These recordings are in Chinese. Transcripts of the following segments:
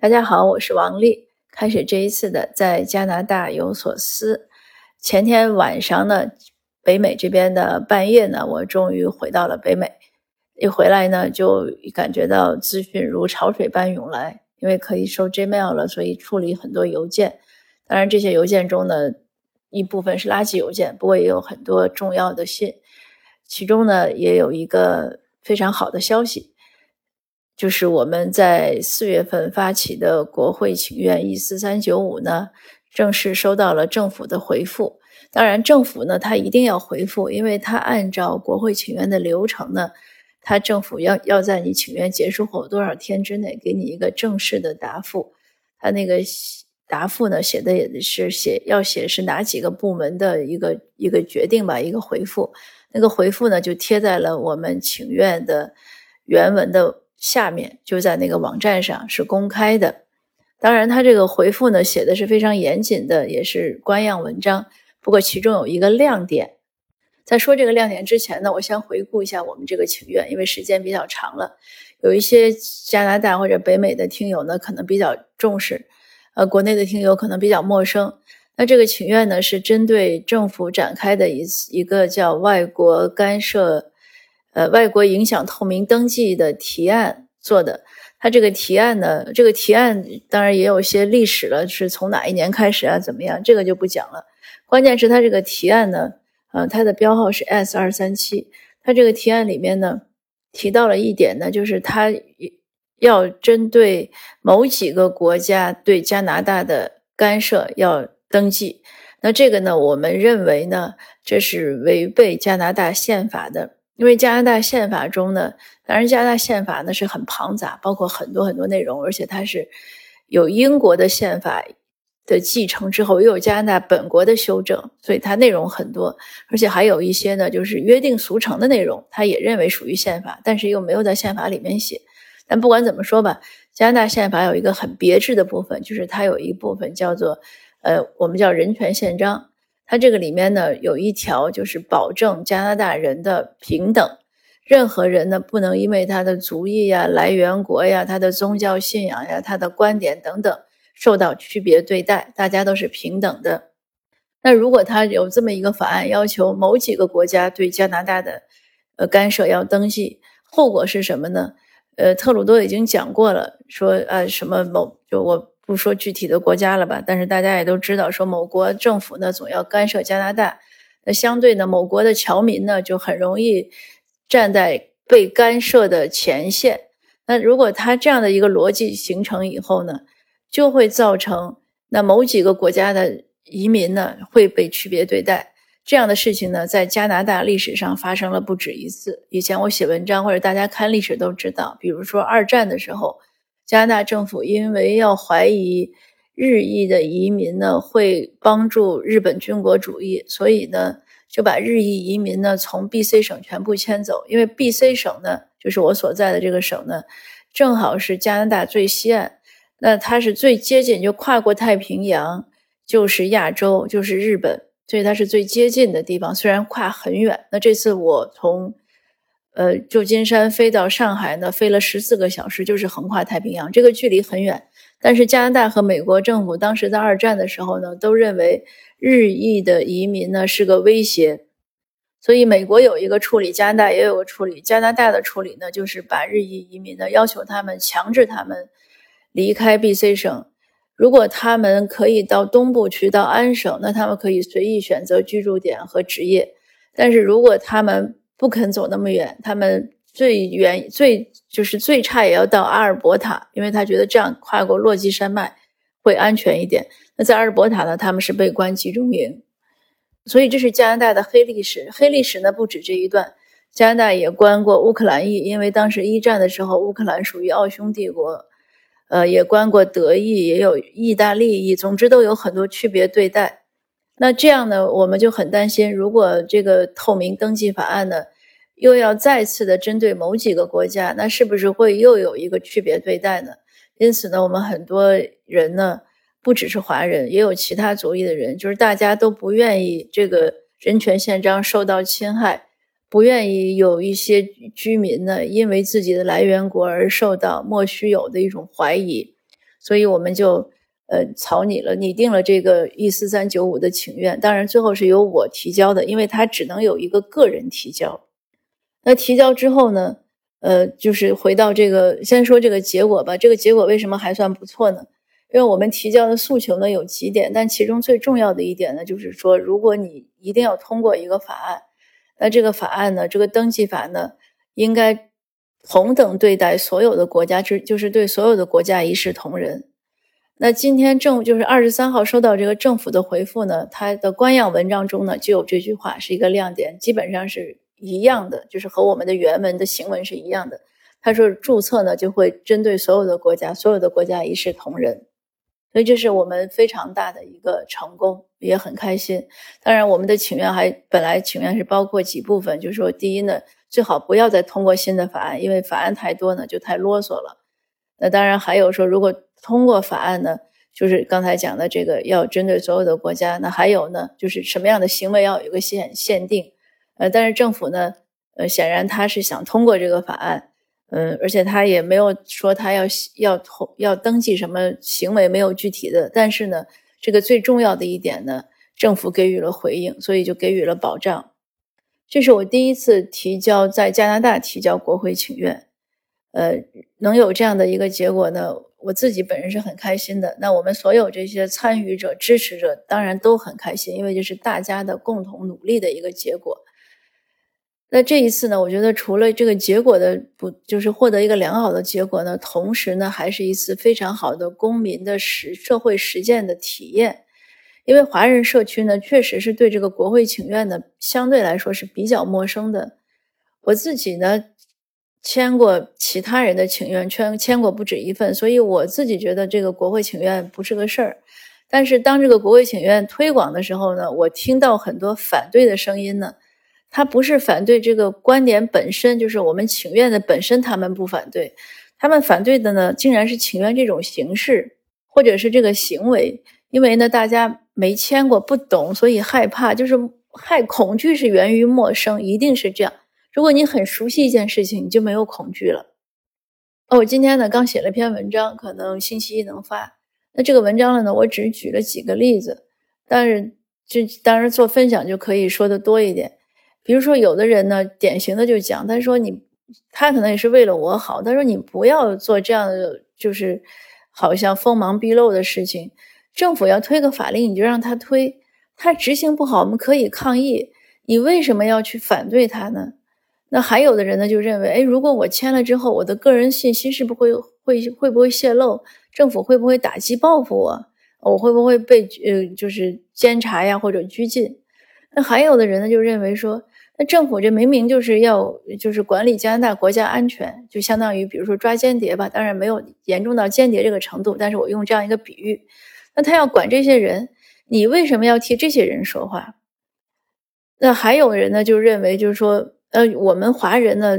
大家好，我是王丽。开始这一次的在加拿大有所思。前天晚上呢，北美这边的半夜呢，我终于回到了北美。一回来呢，就感觉到资讯如潮水般涌来，因为可以收 Gmail 了，所以处理很多邮件。当然，这些邮件中呢，一部分是垃圾邮件，不过也有很多重要的信。其中呢，也有一个非常好的消息。就是我们在四月份发起的国会请愿一四三九五呢，正式收到了政府的回复。当然，政府呢，他一定要回复，因为他按照国会请愿的流程呢，他政府要要在你请愿结束后多少天之内给你一个正式的答复。他那个答复呢，写的也是写要写是哪几个部门的一个一个决定吧，一个回复。那个回复呢，就贴在了我们请愿的原文的。下面就在那个网站上是公开的，当然，他这个回复呢写的是非常严谨的，也是官样文章。不过其中有一个亮点，在说这个亮点之前呢，我先回顾一下我们这个请愿，因为时间比较长了，有一些加拿大或者北美的听友呢可能比较重视，呃，国内的听友可能比较陌生。那这个请愿呢是针对政府展开的一一个叫外国干涉。呃，外国影响透明登记的提案做的，他这个提案呢，这个提案当然也有些历史了，是从哪一年开始啊？怎么样？这个就不讲了。关键是他这个提案呢，呃，它的标号是 S 二三七。他这个提案里面呢，提到了一点呢，就是他要针对某几个国家对加拿大的干涉要登记。那这个呢，我们认为呢，这是违背加拿大宪法的。因为加拿大宪法中呢，当然加拿大宪法呢是很庞杂，包括很多很多内容，而且它是有英国的宪法的继承之后，又有加拿大本国的修正，所以它内容很多，而且还有一些呢就是约定俗成的内容，他也认为属于宪法，但是又没有在宪法里面写。但不管怎么说吧，加拿大宪法有一个很别致的部分，就是它有一部分叫做呃，我们叫人权宪章。它这个里面呢有一条，就是保证加拿大人的平等，任何人呢不能因为他的族裔呀、来源国呀、他的宗教信仰呀、他的观点等等受到区别对待，大家都是平等的。那如果他有这么一个法案，要求某几个国家对加拿大的呃干涉要登记，后果是什么呢？呃，特鲁多已经讲过了，说呃什么某就我。不说具体的国家了吧，但是大家也都知道，说某国政府呢总要干涉加拿大，那相对呢，某国的侨民呢就很容易站在被干涉的前线。那如果他这样的一个逻辑形成以后呢，就会造成那某几个国家的移民呢会被区别对待。这样的事情呢，在加拿大历史上发生了不止一次。以前我写文章或者大家看历史都知道，比如说二战的时候。加拿大政府因为要怀疑日裔的移民呢会帮助日本军国主义，所以呢就把日裔移民呢从 B.C 省全部迁走。因为 B.C 省呢就是我所在的这个省呢，正好是加拿大最西岸，那它是最接近，就跨过太平洋就是亚洲，就是日本，所以它是最接近的地方。虽然跨很远，那这次我从。呃，旧金山飞到上海呢，飞了十四个小时，就是横跨太平洋，这个距离很远。但是加拿大和美国政府当时在二战的时候呢，都认为日裔的移民呢是个威胁，所以美国有一个处理，加拿大也有个处理。加拿大的处理呢，就是把日裔移民呢要求他们强制他们离开 B.C 省，如果他们可以到东部去到安省，那他们可以随意选择居住点和职业。但是如果他们不肯走那么远，他们最远最就是最差也要到阿尔伯塔，因为他觉得这样跨过落基山脉会安全一点。那在阿尔伯塔呢，他们是被关集中营，所以这是加拿大的黑历史。黑历史呢不止这一段，加拿大也关过乌克兰裔，因为当时一战的时候乌克兰属于奥匈帝国，呃，也关过德裔，也有意大利裔，总之都有很多区别对待。那这样呢，我们就很担心，如果这个透明登记法案呢，又要再次的针对某几个国家，那是不是会又有一个区别对待呢？因此呢，我们很多人呢，不只是华人，也有其他族裔的人，就是大家都不愿意这个人权宪章受到侵害，不愿意有一些居民呢，因为自己的来源国而受到莫须有的一种怀疑。所以我们就呃草拟了拟定了这个一四三九五的请愿。当然最后是由我提交的，因为它只能有一个个人提交。那提交之后呢，呃，就是回到这个先说这个结果吧。这个结果为什么还算不错呢？因为我们提交的诉求呢有几点，但其中最重要的一点呢，就是说如果你一定要通过一个法案。那这个法案呢？这个登记法呢，应该同等对待所有的国家，就就是对所有的国家一视同仁。那今天政就是二十三号收到这个政府的回复呢，它的官样文章中呢就有这句话，是一个亮点，基本上是一样的，就是和我们的原文的行文是一样的。他说注册呢就会针对所有的国家，所有的国家一视同仁。所以这是我们非常大的一个成功，也很开心。当然，我们的请愿还本来请愿是包括几部分，就是说，第一呢，最好不要再通过新的法案，因为法案太多呢就太啰嗦了。那当然还有说，如果通过法案呢，就是刚才讲的这个要针对所有的国家。那还有呢，就是什么样的行为要有个限限定。呃，但是政府呢，呃，显然他是想通过这个法案。嗯，而且他也没有说他要要投要登记什么行为，没有具体的。但是呢，这个最重要的一点呢，政府给予了回应，所以就给予了保障。这是我第一次提交在加拿大提交国会请愿，呃，能有这样的一个结果呢，我自己本人是很开心的。那我们所有这些参与者、支持者当然都很开心，因为这是大家的共同努力的一个结果。那这一次呢，我觉得除了这个结果的不，就是获得一个良好的结果呢，同时呢，还是一次非常好的公民的实社会实践的体验。因为华人社区呢，确实是对这个国会请愿呢，相对来说是比较陌生的。我自己呢，签过其他人的请愿，签签过不止一份，所以我自己觉得这个国会请愿不是个事儿。但是当这个国会请愿推广的时候呢，我听到很多反对的声音呢。他不是反对这个观点本身，就是我们请愿的本身，他们不反对，他们反对的呢，竟然是请愿这种形式，或者是这个行为。因为呢，大家没签过，不懂，所以害怕，就是害恐惧是源于陌生，一定是这样。如果你很熟悉一件事情，你就没有恐惧了。哦，我今天呢刚写了篇文章，可能星期一能发。那这个文章了呢，我只举了几个例子，但是就当然做分享就可以说的多一点。比如说，有的人呢，典型的就讲，他说你，他可能也是为了我好，他说你不要做这样的，就是好像锋芒毕露的事情。政府要推个法令，你就让他推，他执行不好，我们可以抗议。你为什么要去反对他呢？那还有的人呢，就认为，哎，如果我签了之后，我的个人信息是不会会会不会泄露？政府会不会打击报复我？我会不会被呃就是监察呀或者拘禁？那还有的人呢，就认为说。那政府这明明就是要就是管理加拿大国家安全，就相当于比如说抓间谍吧，当然没有严重到间谍这个程度，但是我用这样一个比喻，那他要管这些人，你为什么要替这些人说话？那还有人呢，就认为就是说，呃，我们华人呢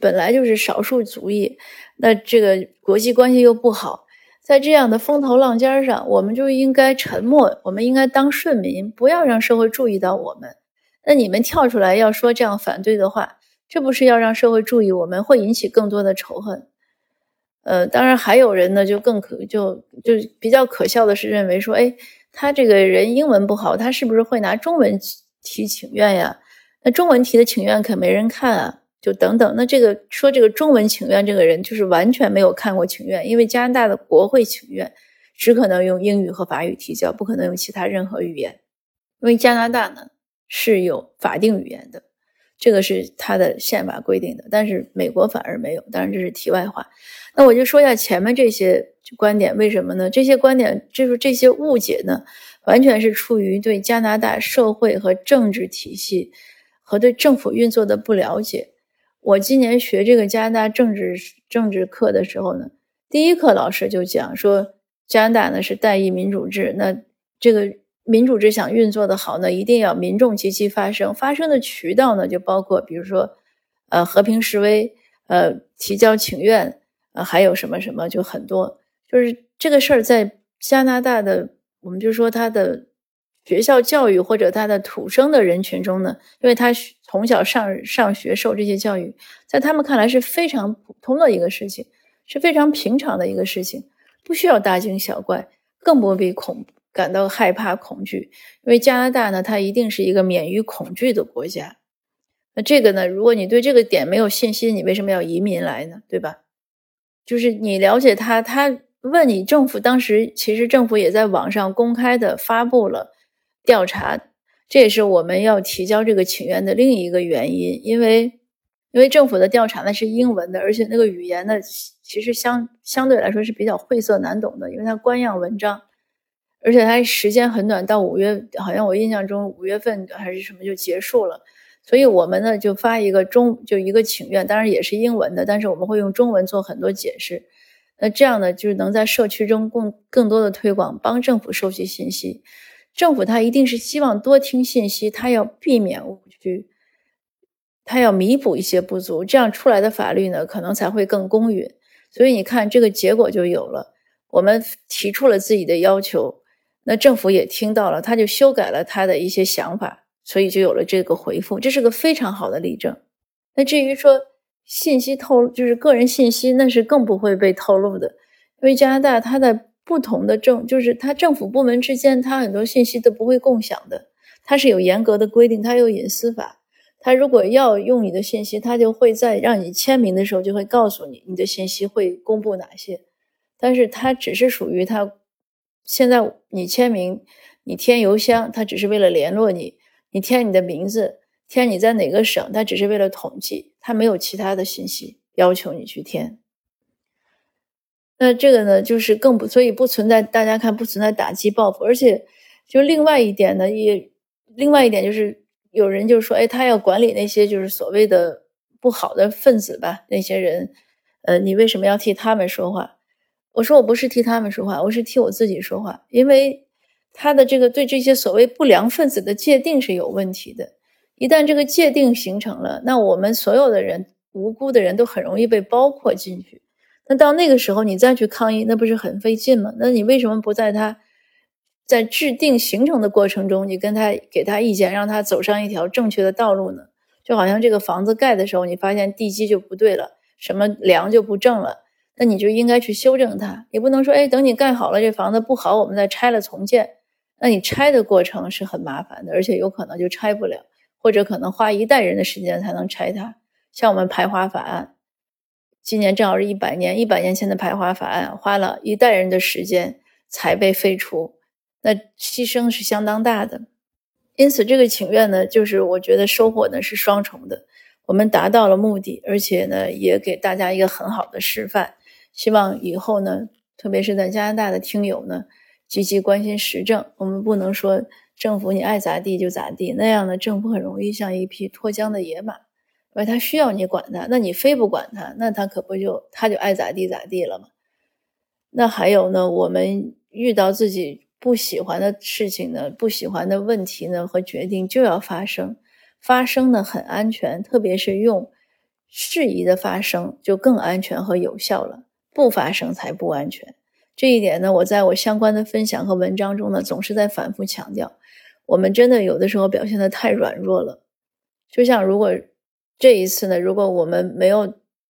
本来就是少数族裔，那这个国际关系又不好，在这样的风头浪尖上，我们就应该沉默，我们应该当顺民，不要让社会注意到我们。那你们跳出来要说这样反对的话，这不是要让社会注意我们，会引起更多的仇恨。呃，当然还有人呢，就更可就就比较可笑的是认为说，哎，他这个人英文不好，他是不是会拿中文提请愿呀？那中文提的请愿可没人看啊，就等等。那这个说这个中文请愿这个人就是完全没有看过请愿，因为加拿大的国会请愿只可能用英语和法语提交，不可能用其他任何语言，因为加拿大呢。是有法定语言的，这个是它的宪法规定的，但是美国反而没有。当然这是题外话。那我就说一下前面这些观点，为什么呢？这些观点就是这些误解呢，完全是出于对加拿大社会和政治体系和对政府运作的不了解。我今年学这个加拿大政治政治课的时候呢，第一课老师就讲说，加拿大呢是代议民主制，那这个。民主制想运作的好呢，一定要民众积极发声。发声的渠道呢，就包括比如说，呃，和平示威，呃，提交请愿，呃，还有什么什么，就很多。就是这个事儿在加拿大的，我们就说它的学校教育或者他的土生的人群中呢，因为他从小上上学受这些教育，在他们看来是非常普通的一个事情，是非常平常的一个事情。不需要大惊小怪，更不必恐感到害怕恐惧，因为加拿大呢，它一定是一个免于恐惧的国家。那这个呢，如果你对这个点没有信心，你为什么要移民来呢？对吧？就是你了解他，他问你政府当时其实政府也在网上公开的发布了调查，这也是我们要提交这个请愿的另一个原因，因为因为政府的调查呢是英文的，而且那个语言呢其实相相对来说是比较晦涩难懂的，因为它官样文章，而且它时间很短，到五月好像我印象中五月份还是什么就结束了。所以我们呢就发一个中就一个请愿，当然也是英文的，但是我们会用中文做很多解释。那这样呢，就是能在社区中更更多的推广，帮政府收集信息。政府他一定是希望多听信息，他要避免误区，他要弥补一些不足，这样出来的法律呢，可能才会更公允。所以你看，这个结果就有了。我们提出了自己的要求，那政府也听到了，他就修改了他的一些想法。所以就有了这个回复，这是个非常好的例证。那至于说信息透露，就是个人信息，那是更不会被透露的，因为加拿大它的不同的政，就是它政府部门之间，它很多信息都不会共享的，它是有严格的规定，它有隐私法。它如果要用你的信息，它就会在让你签名的时候就会告诉你你的信息会公布哪些，但是它只是属于它现在你签名，你填邮箱，它只是为了联络你。你填你的名字，填你在哪个省，它只是为了统计，它没有其他的信息要求你去填。那这个呢，就是更不，所以不存在大家看不存在打击报复，而且就另外一点呢，也另外一点就是有人就说，哎，他要管理那些就是所谓的不好的分子吧，那些人，呃，你为什么要替他们说话？我说我不是替他们说话，我是替我自己说话，因为。他的这个对这些所谓不良分子的界定是有问题的，一旦这个界定形成了，那我们所有的人无辜的人都很容易被包括进去。那到那个时候你再去抗议，那不是很费劲吗？那你为什么不在他在制定形成的过程中，你跟他给他意见，让他走上一条正确的道路呢？就好像这个房子盖的时候，你发现地基就不对了，什么梁就不正了，那你就应该去修正它。你不能说，哎，等你盖好了，这房子不好，我们再拆了重建。那你拆的过程是很麻烦的，而且有可能就拆不了，或者可能花一代人的时间才能拆它。像我们排华法案，今年正好是一百年，一百年前的排华法案花了一代人的时间才被废除，那牺牲是相当大的。因此，这个请愿呢，就是我觉得收获呢是双重的，我们达到了目的，而且呢也给大家一个很好的示范。希望以后呢，特别是在加拿大的听友呢。积极关心时政，我们不能说政府你爱咋地就咋地，那样的政府很容易像一匹脱缰的野马，因为他需要你管他，那你非不管他，那他可不就他就爱咋地咋地了吗？那还有呢，我们遇到自己不喜欢的事情呢，不喜欢的问题呢和决定就要发生，发生呢很安全，特别是用适宜的发生就更安全和有效了，不发生才不安全。这一点呢，我在我相关的分享和文章中呢，总是在反复强调，我们真的有的时候表现的太软弱了。就像如果这一次呢，如果我们没有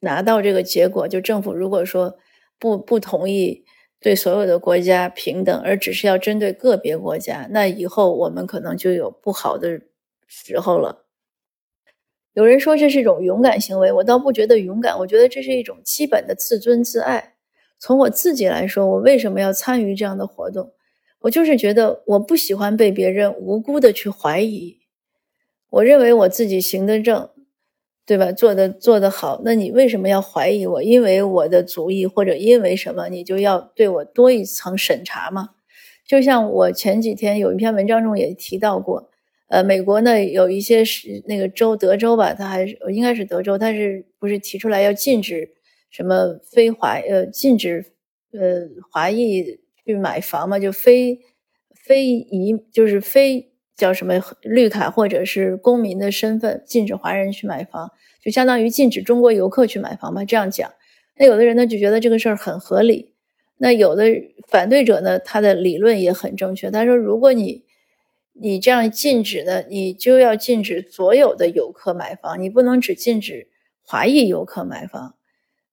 拿到这个结果，就政府如果说不不同意对所有的国家平等，而只是要针对个别国家，那以后我们可能就有不好的时候了。有人说这是一种勇敢行为，我倒不觉得勇敢，我觉得这是一种基本的自尊自爱。从我自己来说，我为什么要参与这样的活动？我就是觉得我不喜欢被别人无辜的去怀疑。我认为我自己行得正，对吧？做的做得好，那你为什么要怀疑我？因为我的主意或者因为什么，你就要对我多一层审查吗？就像我前几天有一篇文章中也提到过，呃，美国呢有一些是那个州，德州吧，它还是应该是德州，它是不是提出来要禁止？什么非华呃禁止呃华裔去买房嘛？就非非移就是非叫什么绿卡或者是公民的身份禁止华人去买房，就相当于禁止中国游客去买房吧？这样讲，那有的人呢就觉得这个事儿很合理。那有的反对者呢，他的理论也很正确。他说，如果你你这样禁止呢，你就要禁止所有的游客买房，你不能只禁止华裔游客买房。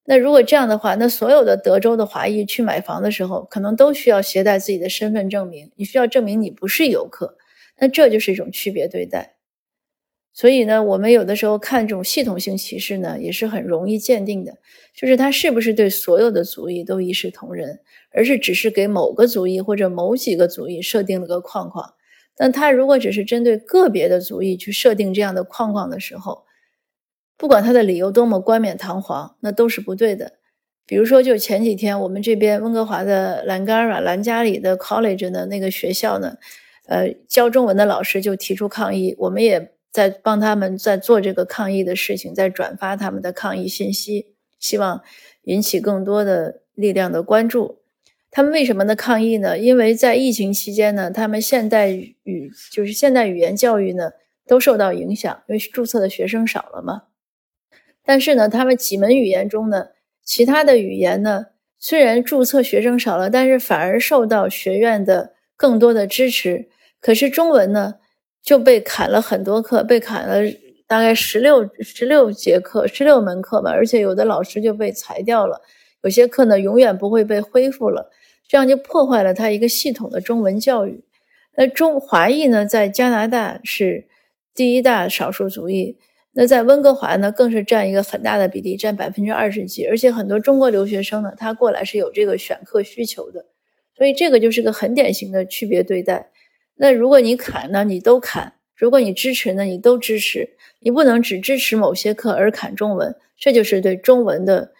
那如果这样的话，那所有的德州的华裔去买房的时候，可能都需要携带自己的身份证明，你需要证明你不是游客，那这就是一种区别对待。所以呢，我们有的时候看这种系统性歧视呢，也是很容易鉴定的，就是他是不是对所有的族裔都一视同仁，而是只是给某个族裔或者某几个族裔设定了个框框。但他如果只是针对个别的族裔去设定这样的框框的时候，不管他的理由多么冠冕堂皇，那都是不对的。比如说，就前几天我们这边温哥华的兰加尔兰加里的 college 的那个学校呢，呃，教中文的老师就提出抗议，我们也在帮他们在做这个抗议的事情，在转发他们的抗议信息，希望引起更多的力量的关注。他们为什么呢抗议呢？因为在疫情期间呢，他们现代语就是现代语言教育呢都受到影响，因为注册的学生少了嘛。但是呢，他们几门语言中呢，其他的语言呢，虽然注册学生少了，但是反而受到学院的更多的支持。可是中文呢，就被砍了很多课，被砍了大概十六十六节课，十六门课吧。而且有的老师就被裁掉了，有些课呢，永远不会被恢复了。这样就破坏了他一个系统的中文教育。那中华裔呢，在加拿大是第一大少数族裔。那在温哥华呢，更是占一个很大的比例，占百分之二十几，而且很多中国留学生呢，他过来是有这个选课需求的，所以这个就是个很典型的区别对待。那如果你砍呢，你都砍；如果你支持呢，你都支持。你不能只支持某些课而砍中文，这就是对中文的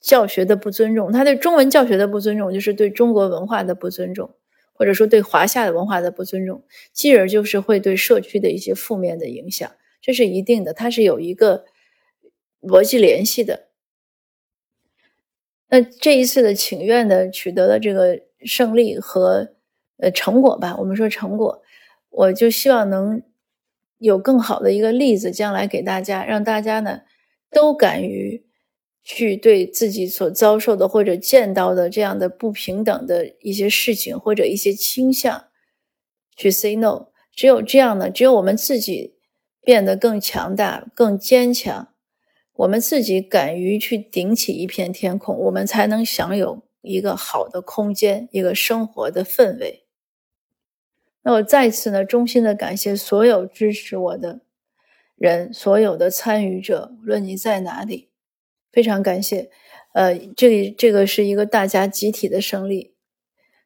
教学的不尊重。他对中文教学的不尊重，就是对中国文化的不尊重，或者说对华夏的文化的不尊重，继而就是会对社区的一些负面的影响。这是一定的，它是有一个逻辑联系的。那这一次的请愿的取得了这个胜利和呃成果吧，我们说成果，我就希望能有更好的一个例子，将来给大家，让大家呢都敢于去对自己所遭受的或者见到的这样的不平等的一些事情或者一些倾向去 say no。只有这样呢，只有我们自己。变得更强大、更坚强，我们自己敢于去顶起一片天空，我们才能享有一个好的空间、一个生活的氛围。那我再次呢，衷心的感谢所有支持我的人，所有的参与者，无论你在哪里，非常感谢。呃，这里这个是一个大家集体的胜利，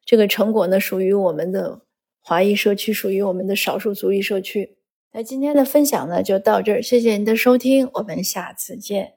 这个成果呢，属于我们的华裔社区，属于我们的少数族裔社区。那今天的分享呢，就到这儿，谢谢您的收听，我们下次见。